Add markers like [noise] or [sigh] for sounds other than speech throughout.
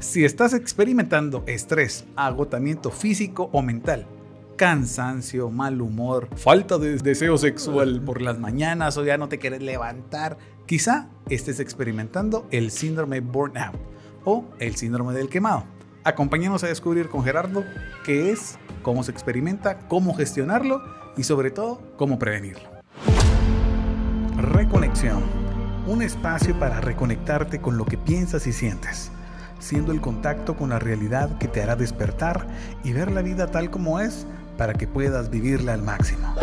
Si estás experimentando estrés, agotamiento físico o mental, cansancio, mal humor, falta de deseo sexual por las mañanas o ya no te quieres levantar, quizá estés experimentando el síndrome burnout o el síndrome del quemado. Acompáñanos a descubrir con Gerardo qué es, cómo se experimenta, cómo gestionarlo y sobre todo cómo prevenirlo. Reconexión. Un espacio para reconectarte con lo que piensas y sientes, siendo el contacto con la realidad que te hará despertar y ver la vida tal como es para que puedas vivirla al máximo.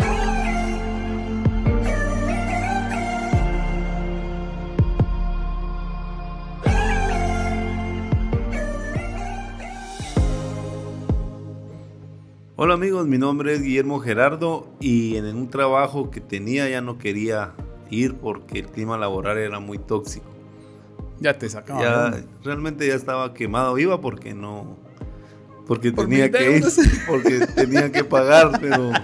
Hola amigos, mi nombre es Guillermo Gerardo y en un trabajo que tenía ya no quería ir porque el clima laboral era muy tóxico. Ya te sacaba. Ya, realmente ya estaba quemado. Iba porque no. Porque tenía que ir. Porque tenía que pagar, pero. [laughs]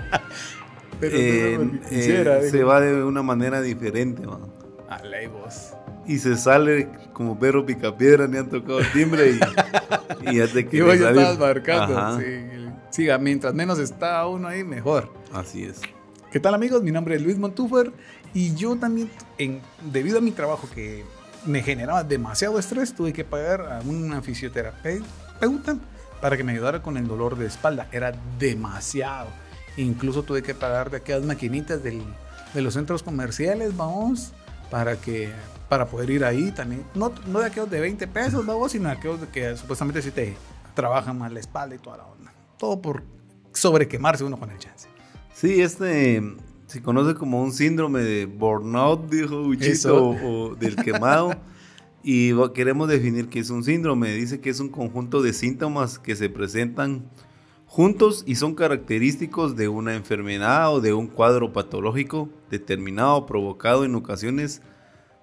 Eh, eh, se va de una manera diferente, man. A vos. Y se sale como perro picapiedra, ni han tocado el timbre y, y ya te [laughs] Y vos ya estabas marcando. Sí, mientras menos está uno ahí, mejor. Así es. ¿Qué tal amigos? Mi nombre es Luis Montúfer y yo también, en, debido a mi trabajo que me generaba demasiado estrés, tuve que pagar a una fisioterapeuta para que me ayudara con el dolor de espalda. Era demasiado. Incluso tuve que pagar de aquellas maquinitas del, de los centros comerciales, vamos, para que para poder ir ahí también. No, no de aquellos de 20 pesos, vamos, sino de aquellos que supuestamente sí te trabajan más la espalda y toda la onda. Todo por sobrequemarse uno con el chance. Sí, este se conoce como un síndrome de burnout, dijo Uchito, o, del quemado. [laughs] y queremos definir qué es un síndrome. Dice que es un conjunto de síntomas que se presentan juntos y son característicos de una enfermedad o de un cuadro patológico determinado provocado en ocasiones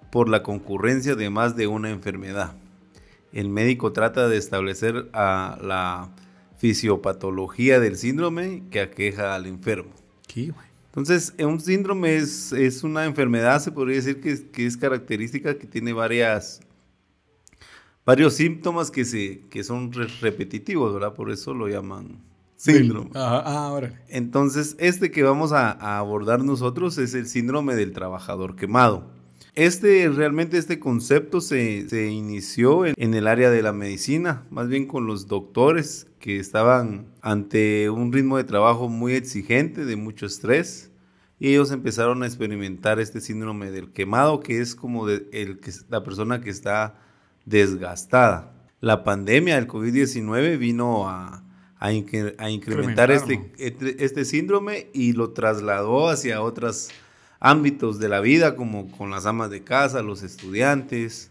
por la concurrencia de más de una enfermedad. El médico trata de establecer a la fisiopatología del síndrome que aqueja al enfermo. Entonces, un síndrome es, es, una enfermedad, se podría decir que, que, es característica, que tiene varias, varios síntomas que, se, que son repetitivos, ¿verdad? Por eso lo llaman síndrome. ah, Entonces, este que vamos a, a abordar nosotros es el síndrome del trabajador quemado. Este, realmente este concepto se, inició en, el área de la medicina, más bien con los doctores que estaban ante un ritmo de trabajo muy exigente, de mucho estrés, y ellos empezaron a experimentar este síndrome del quemado, que es como el, que, la persona que está desgastada. La pandemia del COVID-19 vino a, a, incrementar este, este, este síndrome y lo trasladó hacia otras ámbitos de la vida, como con las amas de casa, los estudiantes.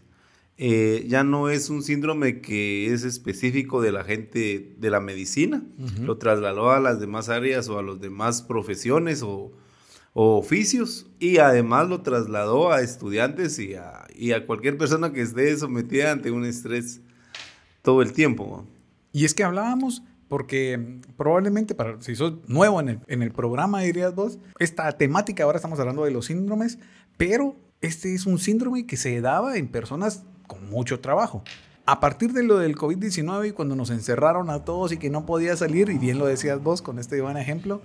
Eh, ya no es un síndrome que es específico de la gente de la medicina, lo trasladó a las demás áreas o a las demás profesiones o, oficios y además lo trasladó a estudiantes y a, y a, cualquier persona que esté sometida ante un estrés todo el tiempo. Y es que hablábamos porque probablemente para, si sos nuevo en el, en el programa, dirías vos, esta temática, ahora estamos hablando de los síndromes, pero este es un síndrome que se daba en personas con mucho trabajo. A partir de lo del COVID-19 y cuando nos encerraron a todos y que no podía salir, y bien lo decías vos con este buen ejemplo,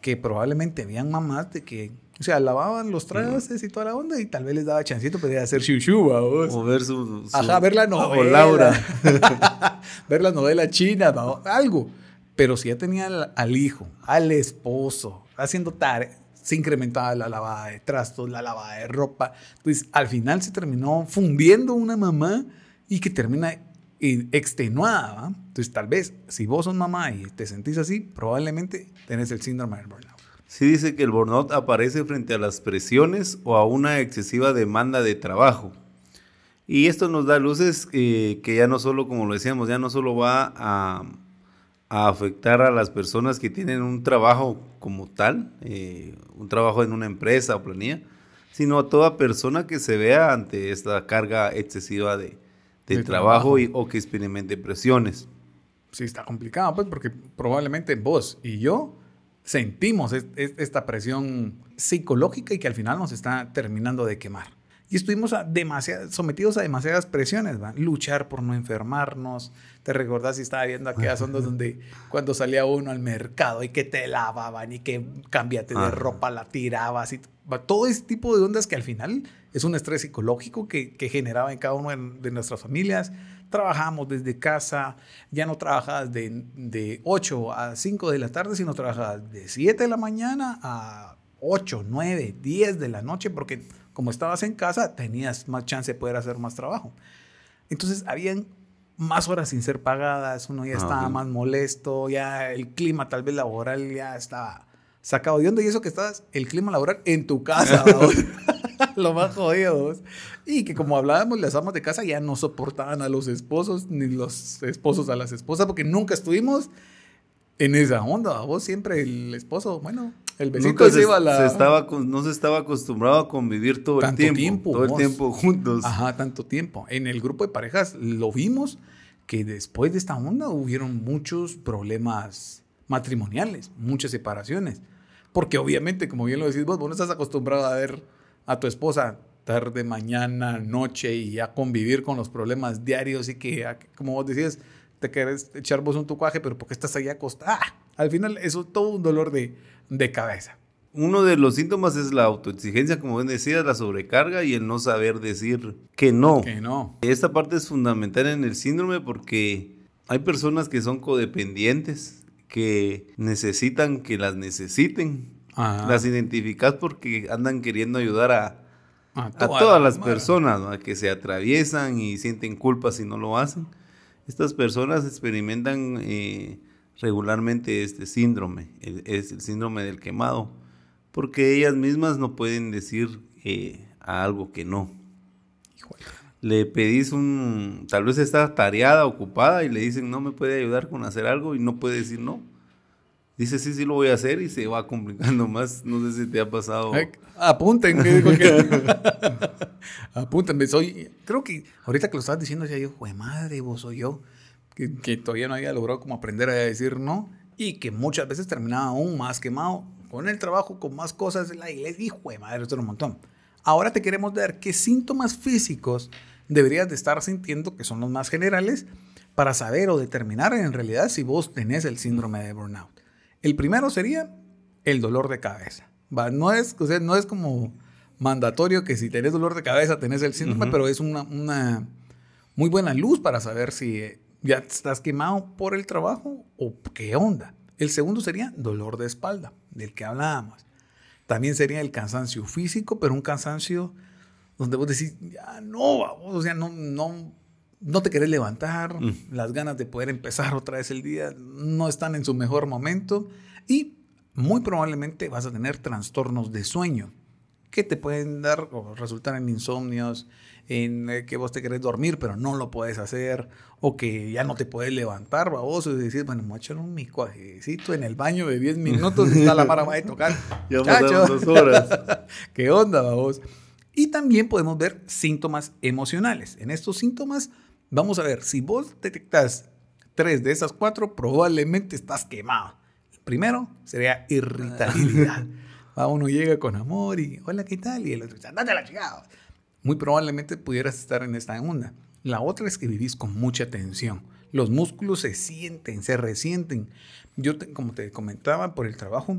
que probablemente habían mamás de que, o sea, lavaban los trastes y toda la onda y tal vez les daba chancito para hacer shushu vos. O ver su, Ajá, ver la novela. O Laura. [laughs] ver la novela china, algo. Pero si ya tenía al, hijo, al esposo, haciendo tareas, se incrementaba la lavada de trastos, la lavada de ropa. Entonces, al final se terminó fundiendo una mamá y que termina extenuada. Entonces, tal vez si vos sos mamá y te sentís así, probablemente tenés el síndrome del burnout. Sí dice que el burnout aparece frente a las presiones o a una excesiva demanda de trabajo. Y esto nos da luces eh, que ya no solo, como lo decíamos, ya no solo va a, afectar a las personas que tienen un trabajo como tal, eh, un trabajo en una empresa o planilla, sino a toda persona que se vea ante esta carga excesiva de, de, trabajo, Y, o que experimente presiones. Sí, está complicado, pues, porque probablemente vos y yo sentimos esta presión psicológica y que al final nos está terminando de quemar. Y estuvimos a sometidos a demasiadas presiones, ¿va? Luchar por no enfermarnos. ¿Te recordás si estaba viendo aquellas ondas donde cuando salía uno al mercado y que te lavaban y que cambiate de ropa, la tirabas y todo ese tipo de ondas que al final es un estrés psicológico que, que generaba en cada una de nuestras familias. Trabajamos desde casa, ya no trabajabas de, de 8 a 5 de la tarde, sino trabajabas de 7 de la mañana a 8, 9, 10 de la noche, porque como estabas en casa, tenías más chance de poder hacer más trabajo. Entonces, habían más horas sin ser pagadas, uno ya ah, estaba más molesto, ya el clima tal vez laboral ya estaba sacado de onda y eso que estabas, el clima laboral en tu casa, [laughs] [laughs] lo más jodido. Y que como hablábamos, las amas de casa ya no soportaban a los esposos ni los esposos a las esposas porque nunca estuvimos en esa onda. Vos siempre el esposo, bueno, el besito se, iba la... estaba, no se estaba acostumbrado a convivir todo el tiempo. todo el tiempo juntos. Ajá, tanto tiempo. En el grupo de parejas lo vimos que después de esta onda hubieron muchos problemas matrimoniales, muchas separaciones. Porque obviamente, como bien lo decís vos, vos no estás acostumbrado a ver a tu esposa tarde, mañana, noche y a convivir con los problemas diarios y que, como vos decías, te querés echar vos un tucuaje, pero porque estás ahí acostada. Al final eso es todo un dolor de, de cabeza. Uno de los síntomas es la autoexigencia, como bien decías, la sobrecarga y el no saber decir que no. Que no. Esta parte es fundamental en el síndrome porque hay personas que son codependientes, que necesitan que las necesiten. Las identificas porque andan queriendo ayudar a, a, todas las personas que se atraviesan y sienten culpa si no lo hacen. Estas personas experimentan eh, regularmente este síndrome, es el síndrome del quemado, porque ellas mismas no pueden decir eh, a algo que no. Le pedís un, tal vez está tareada, ocupada y le dicen no me puede ayudar con hacer algo y no puede decir no. Dice sí, sí lo voy a hacer y se va complicando más. No sé si te ha pasado. apunten, [laughs] Apúntenme, soy, creo que ahorita que lo estabas diciendo, ya yo, madre, vos soy yo que, todavía no había logrado como aprender a decir no y que muchas veces terminaba aún más quemado con el trabajo, con más cosas la iglesia. Hijo de madre, esto es un montón. Ahora te queremos ver qué síntomas físicos deberías de estar sintiendo, que son los más generales, para saber o determinar en realidad si vos tenés el síndrome de burnout. El primero sería el dolor de cabeza. ¿va? No, es, o sea, no es como mandatorio que si tenés dolor de cabeza tenés el síndrome, pero es una, una muy buena luz para saber si ¿Ya estás quemado por el trabajo o qué onda? El segundo sería dolor de espalda, del que hablábamos. También sería el cansancio físico, pero un cansancio donde vos decís, ya no, o sea, no, no, no te querés levantar, mm. las ganas de poder empezar otra vez el día no están en su mejor momento y muy probablemente vas a tener trastornos de sueño que te pueden dar o resultar en insomnios, en eh, que vos te querés dormir, pero no lo puedes hacer, o que ya no te puedes levantar, vos y decís, bueno, me voy a echar un micuajecito en el baño de 10 minutos y está la mara va a tocar. [laughs] ya dos horas. [laughs] ¿Qué onda, vos? Y también podemos ver síntomas emocionales. En estos síntomas, vamos a ver, si vos detectas tres de esas cuatro, probablemente estás quemado. El primero sería irritabilidad. [laughs] uno llega con amor y, hola, ¿qué tal? Y el otro dice, andate la chingada muy probablemente pudieras estar en esta onda. La otra es que vivís con mucha tensión. Los músculos se sienten, se resienten. Yo, como te comentaba, por el trabajo,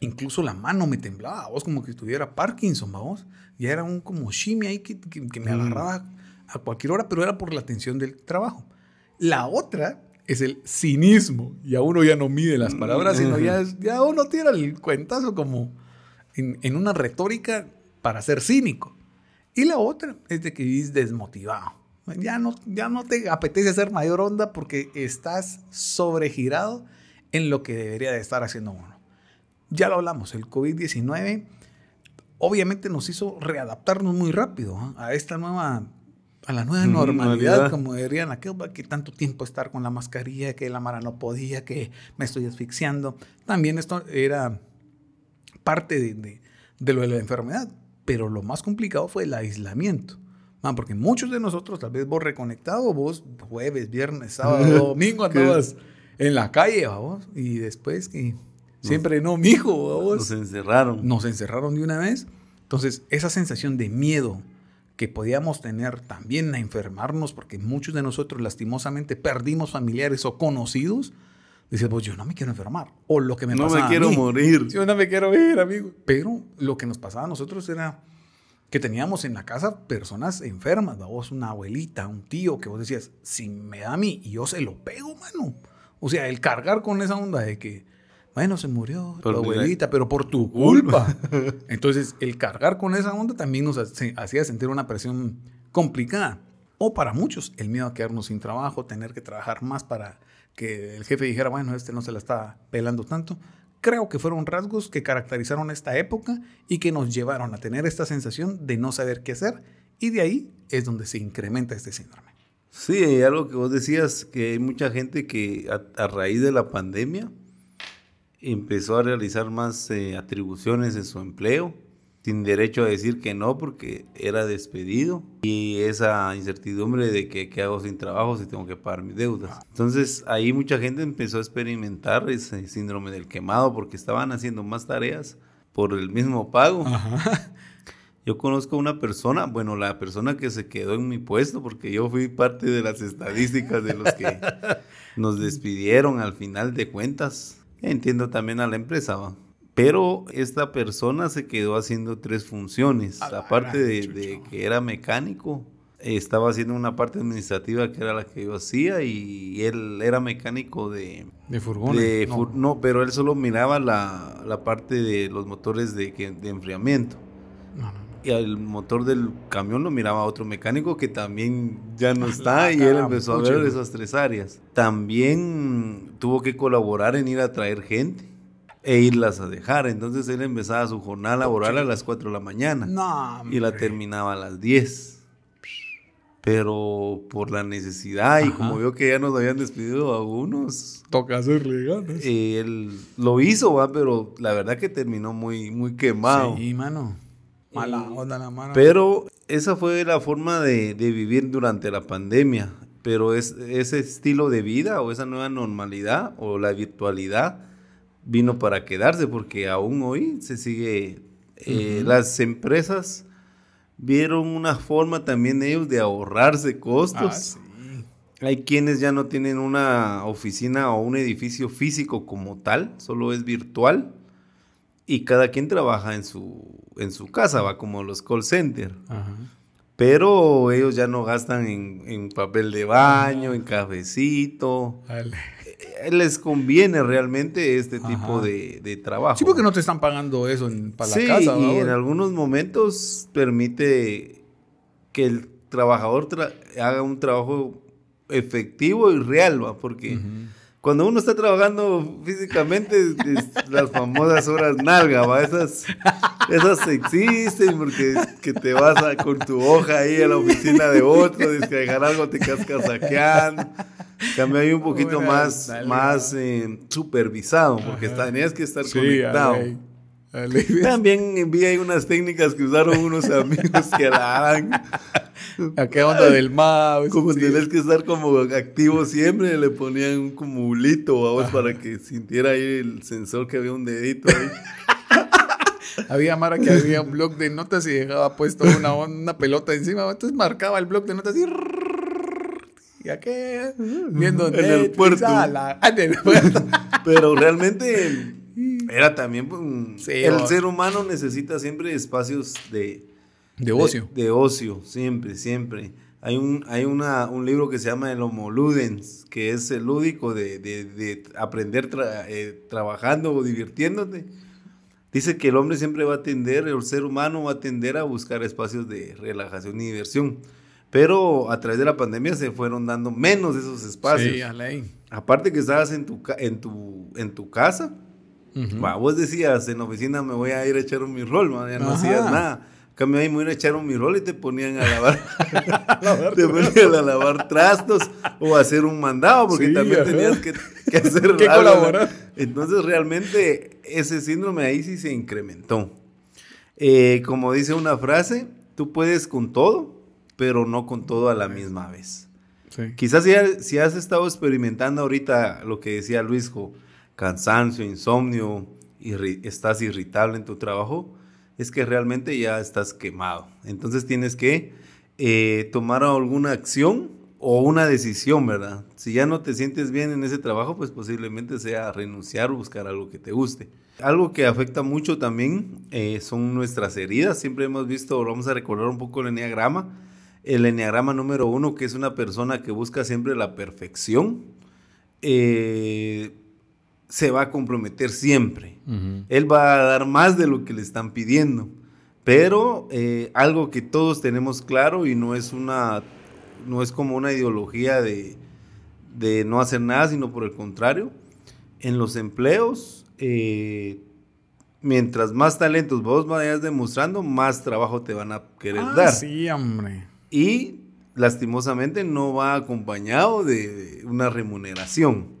incluso la mano me temblaba, vos como que estuviera Parkinson, vamos. Ya era un como shimmy ahí que, que, me mm. agarraba a cualquier hora, pero era por la tensión del trabajo. La otra es el cinismo. Ya uno ya no mide las palabras, sino ya, ya uno tira el cuentazo como en, en una retórica para ser cínico. Y la otra es de que vivís desmotivado. Ya no, ya no te apetece hacer mayor onda porque estás sobregirado en lo que debería de estar haciendo uno. Ya lo hablamos, el COVID-19 obviamente nos hizo readaptarnos muy rápido a esta nueva a la nueva normalidad, como dirían aquel que tanto tiempo estar con la mascarilla, que la mara no podía, que me estoy asfixiando. También esto era parte de, de lo de la enfermedad. Pero lo más complicado fue el aislamiento. porque muchos de nosotros, tal vez vos reconectado, vos jueves, viernes, [laughs] sábado, domingo andabas en la calle, vos. Y después que siempre no, mijo, vos. Nos encerraron. Nos encerraron de una vez. Entonces, esa sensación de miedo que podíamos tener también a enfermarnos, porque muchos de nosotros lastimosamente perdimos familiares o conocidos, dices, pues yo no me quiero enfermar. O lo que me no pasa me quiero a mí. morir. Yo no me quiero ir, amigo. Pero lo que nos pasaba a nosotros era que teníamos en la casa personas enfermas, ¿va? vos una abuelita, un tío, que vos decías, si me da a mí y yo se lo pego, mano. O sea, el cargar con esa onda de que, bueno, se murió tu Pero mira- abuelita, pero por tu culpa. [laughs] Entonces, el cargar con esa onda también nos hacía sentir una presión complicada. O para muchos, el miedo a quedarnos sin trabajo, tener que trabajar más para que el jefe dijera, bueno, este no se la está pelando tanto. Creo que fueron rasgos que caracterizaron esta época y que nos llevaron a tener esta sensación de no saber qué hacer. Y de ahí es donde se incrementa este síndrome. Sí, algo que vos decías, que hay mucha gente que a, a raíz de la pandemia empezó a realizar más eh, atribuciones en su empleo, sin derecho a decir que no porque era despedido, y esa incertidumbre de que qué hago sin trabajo si tengo que pagar mis deudas. Entonces ahí mucha gente empezó a experimentar ese síndrome del quemado porque estaban haciendo más tareas por el mismo pago. [laughs] Yo conozco una persona, bueno, la persona que se quedó en mi puesto, porque yo fui parte de las estadísticas de los que [laughs] nos despidieron al final de cuentas. Entiendo también a la empresa, ¿va? Pero esta persona se quedó haciendo tres funciones. Aparte de, que era mecánico, estaba haciendo una parte administrativa que era la que yo hacía y él era mecánico de, De furgones. de no. fur- no, pero él solo miraba la, la parte de los motores de, que- de enfriamiento. No, no. Y el motor del camión lo miraba otro mecánico que también ya no [laughs] está La y él empezó a ver esas tres áreas. También tuvo que colaborar en ir a traer gente e irlas a dejar. Entonces él empezaba su jornada laboral a las 4 de la mañana No, y la terminaba a las 10. Pero por la necesidad y Ajá. como vio que ya nos habían despedido a algunos, Toca hacerle ganas. eh, él lo hizo, ¿va? pero la verdad que terminó muy, muy quemado. Sí, mano. Mala onda la mano. Pero esa fue la forma de, de vivir durante la pandemia. Pero es, ese estilo de vida o esa nueva normalidad o la virtualidad vino para quedarse porque aún hoy se sigue... eh, Las empresas vieron una forma también ellos de ahorrarse costos. Ah, sí. Hay quienes ya no tienen una oficina o un edificio físico como tal, solo es virtual. Y cada quien trabaja en su, en su casa, va como los call centers. Pero ellos ya no gastan en, en papel de baño, en cafecito. Dale. Eh, Les conviene realmente este Ajá. tipo de, de trabajo. Sí, porque no te están pagando eso en, para sí, la casa. y ¿va? en algunos momentos permite que el trabajador tra- haga un trabajo efectivo y real, ¿va? Porque cuando uno está trabajando físicamente, es las famosas horas nalga, ¿va? Esas, esas existen porque que te vas a- con tu hoja ahí a la oficina de otro, descargar algo, te cascas saqueando. Cambio hay un poquito Buenas, más, dale, más eh, supervisado, porque Ajá. tenías que estar Sí, conectado. [laughs] También vi ahí unas técnicas que usaron unos amigos que la. ¿A qué onda del MAP? Como Sí. tenés que estar como activo siempre, le ponían un bulito a vos para que sintiera ahí el sensor que había un dedito ahí. [laughs] Había Mara que había un blog de notas y dejaba puesto una, una pelota encima. Entonces marcaba el blog de notas y. ¿Y a qué? Viendo En el Netflix, puerto. la- en el puerto. [laughs] Pero realmente era también... pues, un- Sí, el o- ser humano necesita siempre espacios de... De ocio. De, de ocio, siempre, siempre. Hay un, hay una, un libro que se llama El Homo Ludens, que es el lúdico de, de- de aprender tra- eh, trabajando o divirtiéndote. Dice que el hombre siempre va a tender, el ser humano va a tender a buscar espacios de relajación y diversión. Pero a través de la pandemia se fueron dando menos esos espacios. Sí, a ley. Aparte que estabas en tu, en tu, en tu casa, Ujú. Va, vos decías, en la oficina me voy a ir a echar un mi rol, man, ya no Ajá. hacías nada. Cambio ahí me voy a echar un mi rol y te ponían a lavar, [laughs] te ponían a lavar trastos o a hacer un mandado porque Sí, también tenías que, que [laughs] hacer Que colaborar. Entonces realmente ese síndrome ahí sí se incrementó. Eh, como dice una frase, tú puedes con todo, pero no con todo a la misma vez. Sí. Quizás si, si has estado experimentando ahorita lo que decía Luisjo, cansancio, insomnio, irri- estás irritable en tu trabajo, es que realmente ya estás quemado. Entonces tienes que eh, tomar alguna acción o una decisión, ¿verdad? Si ya no te sientes bien en ese trabajo, pues posiblemente sea renunciar o buscar algo que te guste. Algo que afecta mucho también eh, son nuestras heridas. Siempre hemos visto, vamos a recordar un poco el enneagrama. El enneagrama número uno, que es una persona que busca siempre la perfección, eh, se va a comprometer siempre. Él va a dar más de lo que le están pidiendo. Pero eh, algo que todos tenemos claro y no es una, no es como una ideología de, de no hacer nada, sino por el contrario, en los empleos, eh, mientras más talentos vos vayas demostrando, más trabajo te van a querer Ah, dar. Sí, hombre. Y lastimosamente no va acompañado de una remuneración.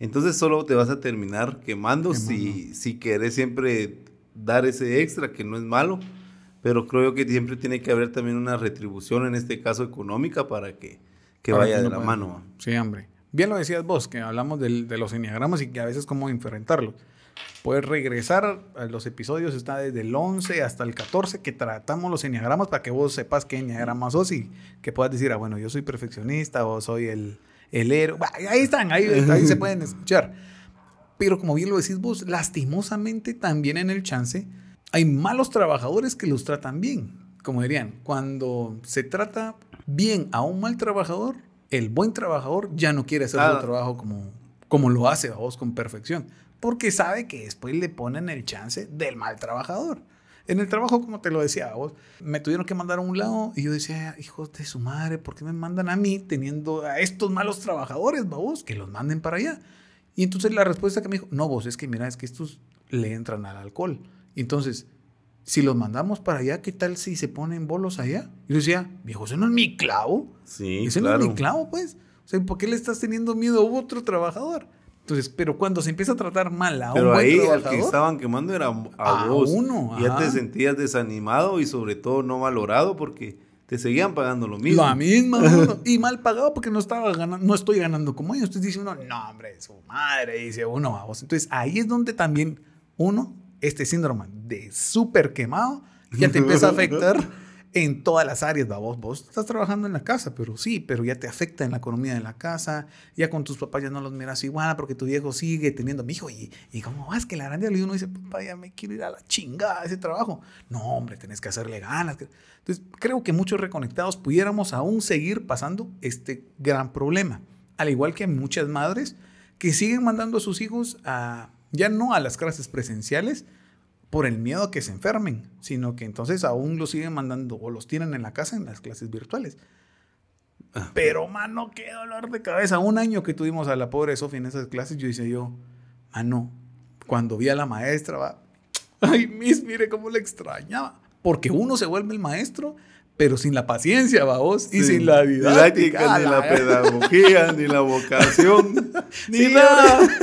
Entonces solo te vas a terminar quemando, Si, si querés siempre dar ese extra, que no es malo, pero creo que siempre tiene que haber también una retribución, en este caso económica, para que, que Para vaya que de la mano. Sí, hombre. Bien lo decías vos, que hablamos del- de los enneagramas y que a veces cómo enfrentarlos. Puedes regresar a los episodios, está desde el 11 hasta el 14, que tratamos los enneagramas para que vos sepas qué enneagrama sos y que puedas decir, ah, bueno, yo soy perfeccionista o soy el, el héroe. Ahí están, ahí, ahí se pueden escuchar. Pero como bien lo decís vos, lastimosamente también en el chance hay malos trabajadores que los tratan bien. Como dirían, cuando se trata bien a un mal trabajador, el buen trabajador ya no quiere hacer Ah. su trabajo como, como lo hace vos con perfección. Porque sabe que después le ponen el chance del mal trabajador. En el trabajo, como te lo decía vos, me tuvieron que mandar a un lado y yo decía, hijos de su madre, ¿por qué me mandan a mí teniendo a estos malos trabajadores, vos? Que los manden para allá. Y entonces la respuesta que me dijo, no, vos, es que mira, es que estos le entran al alcohol. Entonces, si los mandamos para allá, ¿qué tal si se ponen bolos allá? Y yo decía, viejo, ese no es mi clavo. Sí, ese claro. no es mi clavo, pues. O sea, ¿por qué le estás teniendo miedo a otro trabajador? Entonces, pero cuando se empieza a tratar mal a un Pero buen ahí al que estaban quemando era a, A vos. uno, Ya te sentías desanimado y sobre todo no valorado porque te seguían pagando lo mismo. La misma, uno. [laughs] y mal pagado porque no estaba ganando, no estoy ganando como ellos. Entonces dice uno, no, hombre, su madre, dice uno, vamos. Entonces ahí es donde también uno, este síndrome de súper quemado, ya te empieza a [laughs] afectar en todas las áreas, ¿va? vos, vos estás trabajando en la casa, pero sí, pero ya te afecta en la economía de la casa, ya con tus papás ya no los miras igual porque tu viejo sigue teniendo, mi hijo, y, y cómo vas que la grande y uno dice, papá, ya me quiero ir a la chingada ese trabajo. No, hombre, tenés que hacerle ganas. Entonces, creo que muchos reconectados pudiéramos aún seguir pasando este gran problema, al igual que muchas madres que siguen mandando a sus hijos a, ya no a las clases presenciales, por el miedo a que se enfermen, sino que entonces aún los siguen mandando o los tienen en la casa en las clases virtuales. Pero, mano, qué dolor de cabeza. Un año que tuvimos a la pobre Sofía en esas clases, yo decía yo, mano, cuando vi a la maestra, va, [tsk] ay, Miss, mire cómo le extrañaba. Porque uno se vuelve el maestro, pero sin la paciencia, va vos, y Sí. sin la didáctica. ni la la- pedagogía, [laughs] ni la vocación, [laughs] ni Sí, nada. [laughs]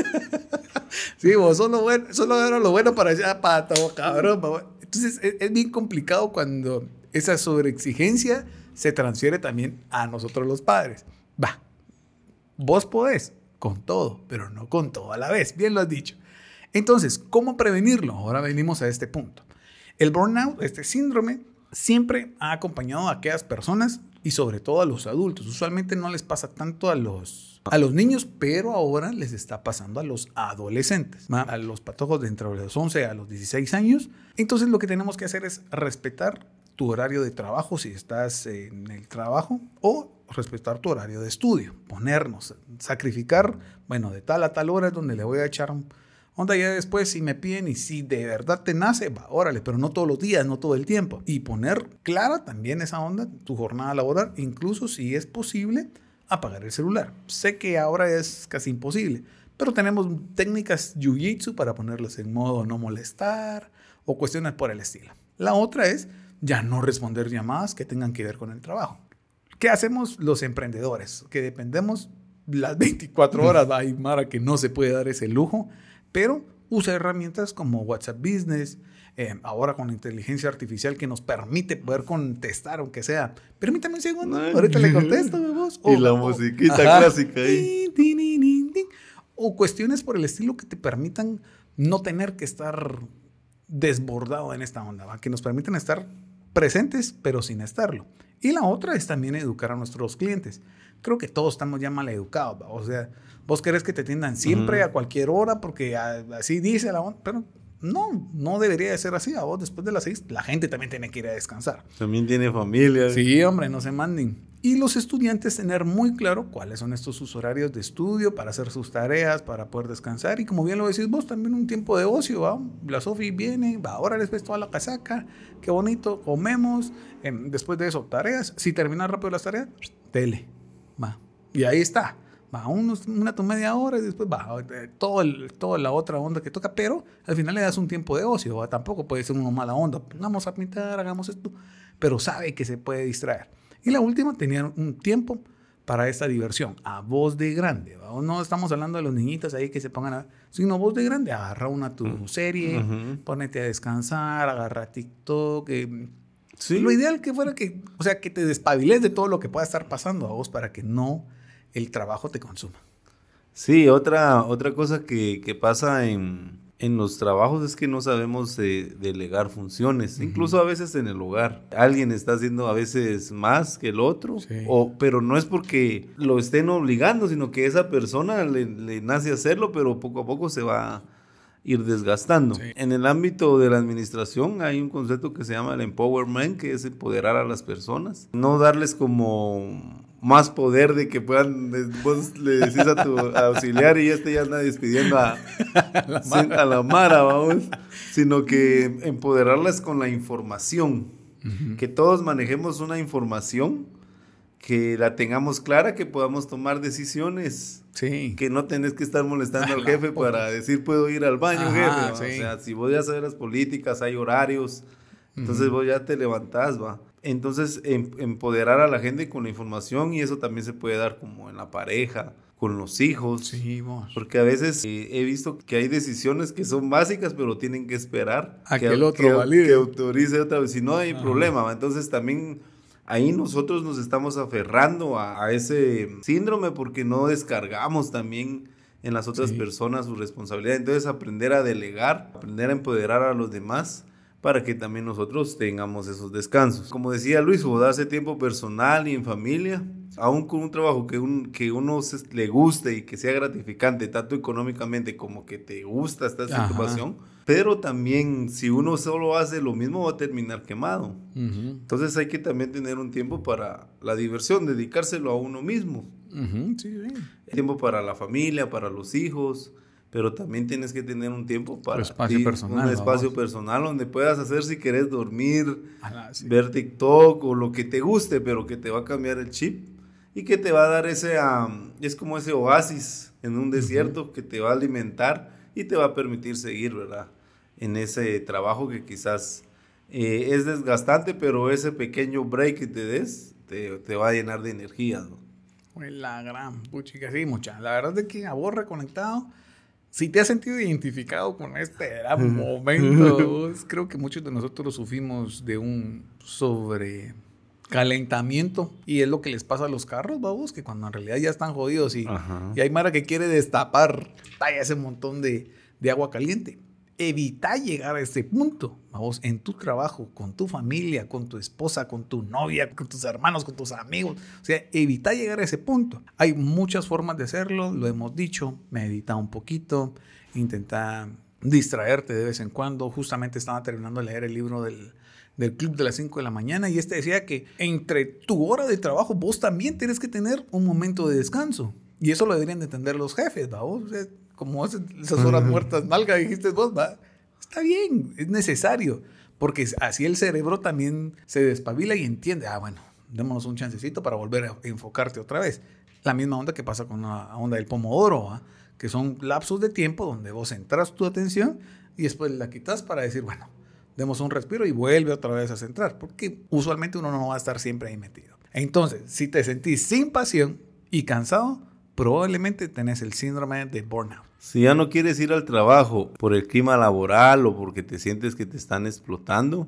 Sí, vos solo, bueno, solo era lo bueno para allá, para todo, cabrón. vos. Entonces es, es bien complicado cuando esa sobreexigencia se transfiere también a nosotros los padres. Va, vos podés con todo, pero no con todo a la vez. Bien lo has dicho. Entonces, ¿cómo prevenirlo? Ahora venimos a este punto. El burnout, este síndrome, siempre ha acompañado a aquellas personas y sobre todo a los adultos. Usualmente no les pasa tanto a los, a los niños, pero ahora les está pasando a los adolescentes, a los patojos de entre los 11 a los 16 años. Entonces lo que tenemos que hacer es respetar tu horario de trabajo si estás en el trabajo o respetar tu horario de estudio, ponernos, sacrificar, bueno, de tal a tal hora es donde le voy a echar un, Onda, ya después, si me piden y si de verdad te nace, va, órale, pero no todos los días, no todo el tiempo. Y poner clara también esa onda, tu jornada laboral, incluso si es posible, apagar el celular. Sé que ahora es casi imposible, pero tenemos técnicas jiu-jitsu para ponerlas en modo no molestar o cuestiones por el estilo. La otra es ya no responder llamadas que tengan que ver con el trabajo. ¿Qué hacemos los emprendedores? Que dependemos las 24 horas, hay Mara que no se puede dar ese lujo, pero usa herramientas como WhatsApp Business, eh, ahora con la inteligencia artificial que nos permite poder contestar, aunque sea, permítame un segundo, Ay. ahorita le contesto, [laughs] voz. Y la musiquita clásica ahí. O cuestiones por el estilo que te permitan no tener que estar desbordado en esta onda, ¿va? que nos permiten estar presentes, pero sin estarlo. Y la otra es también educar a nuestros clientes. Creo que todos estamos ya mal educados. ¿va? O sea, vos querés que te atiendan siempre, a cualquier hora, porque así dice la onda, pero no, no debería de ser así. A vos después de las seis, la gente también tiene que ir a descansar. También tiene familia. Sí, hombre, no se manden. Y los estudiantes tener muy claro cuáles son estos sus horarios de estudio para hacer sus tareas, para poder descansar. Y como bien lo decís vos, también un tiempo de ocio. ¿va? La Sofi viene, va, ahora les ves toda la casaca, qué bonito, comemos. Em, después de eso, tareas. Si terminas rápido las tareas, tele. Va. Y ahí está. Va unos, una tu media hora y después va eh, todo el, toda la otra onda que toca, pero al final le das un tiempo de ocio, tampoco puede ser una mala onda, vamos a pintar, hagamos esto, pero sabe que se puede distraer. Y la última, tenía un tiempo para esta diversión, a voz de grande, no estamos hablando de los niñitos ahí que se pongan a, sino voz de grande, agarra una tu serie, ponete a descansar, agarra TikTok, eh, Lo ideal que fuera que, o sea, que te despabiles de todo lo que pueda estar pasando a vos para que no el trabajo te consuma. Sí, otra, otra cosa que, pasa en, los trabajos es que no sabemos delegar funciones, incluso a veces en el hogar. Alguien está haciendo a veces más que el otro, o, pero no es porque lo estén obligando, sino que esa persona le, le nace hacerlo, pero poco a poco se va ir desgastando. En el ámbito de la administración hay un concepto que se llama el empowerment, que es empoderar a las personas, no darles como más poder de que puedan, vos le decís a tu [laughs] auxiliar y este ya anda despidiendo a [laughs] la, Mara. vamos, sino que empoderarlas con la información, que todos manejemos una información, que la tengamos clara, que podamos tomar decisiones. Sí. Que no tenés que estar molestando al jefe para decir puedo ir al baño, jefe. O sea, si vos ya sabes las políticas, hay horarios, entonces vos ya te levantás, va. Entonces, em, empoderar a la gente con la información y eso también se puede dar como en la pareja, con los hijos. Sí, vos. Porque a veces eh, he visto que hay decisiones que son básicas, pero tienen que esperar a que, el otro valide. Que autorice otra vez. Si no, hay problema. Entonces, también ahí nosotros nos estamos aferrando a, ese síndrome porque no descargamos también en las otras personas su responsabilidad. Entonces, aprender a delegar, aprender a empoderar a los demás para que también nosotros tengamos esos descansos. Como decía Luis, darse tiempo personal y en familia, aún con un trabajo que, un, que uno le guste y que sea gratificante, tanto económicamente como que te gusta esta situación, pero también si uno solo hace lo mismo va a terminar quemado. Entonces hay que también tener un tiempo para la diversión, dedicárselo a uno mismo. Tiempo para la familia, para los hijos pero también tienes que tener un tiempo para espacio personal, un espacio personal donde puedas hacer si quieres dormir, ver TikTok o lo que te guste, pero que te va a cambiar el chip y que te va a dar ese, es como ese oasis en un desierto que te va a alimentar y te va a permitir seguir, ¿verdad? En ese trabajo que quizás eh, es desgastante, pero ese pequeño break que te des te, te va a llenar de energía, ¿no? La gran puchica, sí, mucha. La verdad es que a vos reconectado si te has sentido identificado con este gran [laughs] momento, creo que muchos de nosotros sufrimos de un sobrecalentamiento y es lo que les pasa a los carros, babos, que cuando en realidad ya están jodidos y, y hay Mara que quiere destapar ese montón de, de agua caliente evita llegar a ese punto, vamos, en tu trabajo, con tu familia, con tu esposa, con tu novia, con tus hermanos, con tus amigos. O sea, evita llegar a ese punto. Hay muchas formas de hacerlo, lo hemos dicho, medita un poquito, intenta distraerte de vez en cuando. Justamente estaba terminando de leer el libro del, del club de las 5 de la mañana y este decía que entre tu hora de trabajo vos también tienes que tener un momento de descanso. Y eso lo deberían de entender los jefes, ¿vamos? O sea, como esas horas muertas, malga, dijiste vos, va, está bien, es necesario, porque así el cerebro también se despabila y entiende, ah, bueno, démonos un chancecito para volver a enfocarte otra vez. La misma onda que pasa con la onda del pomodoro, que son lapsos de tiempo donde vos centras tu atención y después la quitas para decir, bueno, demos un respiro y vuelve otra vez a centrar, porque usualmente uno no va a estar siempre ahí metido. Entonces, si te sentís sin pasión y cansado, probablemente tenés el síndrome de burnout. Si ya no quieres ir al trabajo por el clima laboral o porque te sientes que te están explotando,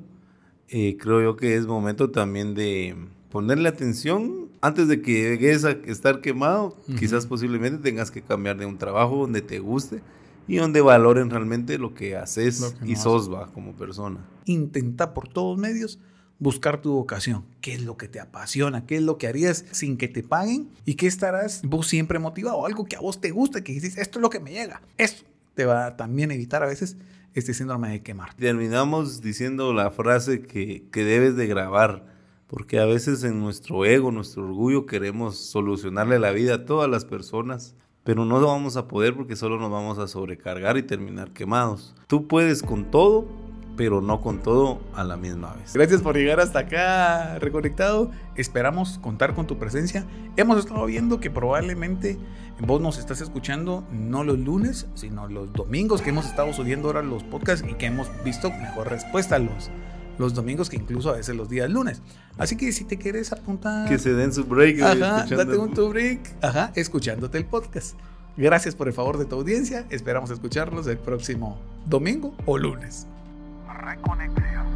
eh, creo yo que es momento también de ponerle atención antes de que llegues a estar quemado. Quizás posiblemente tengas que cambiar de un trabajo donde te guste y donde valoren realmente lo que haces Lo que no y sos va como persona. Intenta por todos medios buscar tu vocación. ¿Qué es lo que te apasiona? ¿Qué es lo que harías sin que te paguen? ¿Y qué estarás vos siempre motivado? Algo que a vos te gusta, que dices, esto es lo que me llega. Esto te va a también evitar a veces este síndrome de quemar. Terminamos diciendo la frase que, que debes de grabar, porque a veces en nuestro ego, nuestro orgullo, queremos solucionarle la vida a todas las personas, pero no lo vamos a poder porque solo nos vamos a sobrecargar y terminar quemados. Tú puedes con todo, pero no con todo a la misma vez. Gracias por llegar hasta acá, reconectado. Esperamos contar con tu presencia. Hemos estado viendo que probablemente vos nos estás escuchando no los lunes, sino los domingos que hemos estado subiendo ahora los podcasts y que hemos visto mejor respuesta los, los domingos que incluso a veces los días lunes. Así que si te quieres apuntar... Que se den su break. Ajá, escuchando- date un tu break. Ajá, escuchándote el podcast. Gracias por el favor de tu audiencia. Esperamos escucharlos el próximo domingo o lunes. Reconexión.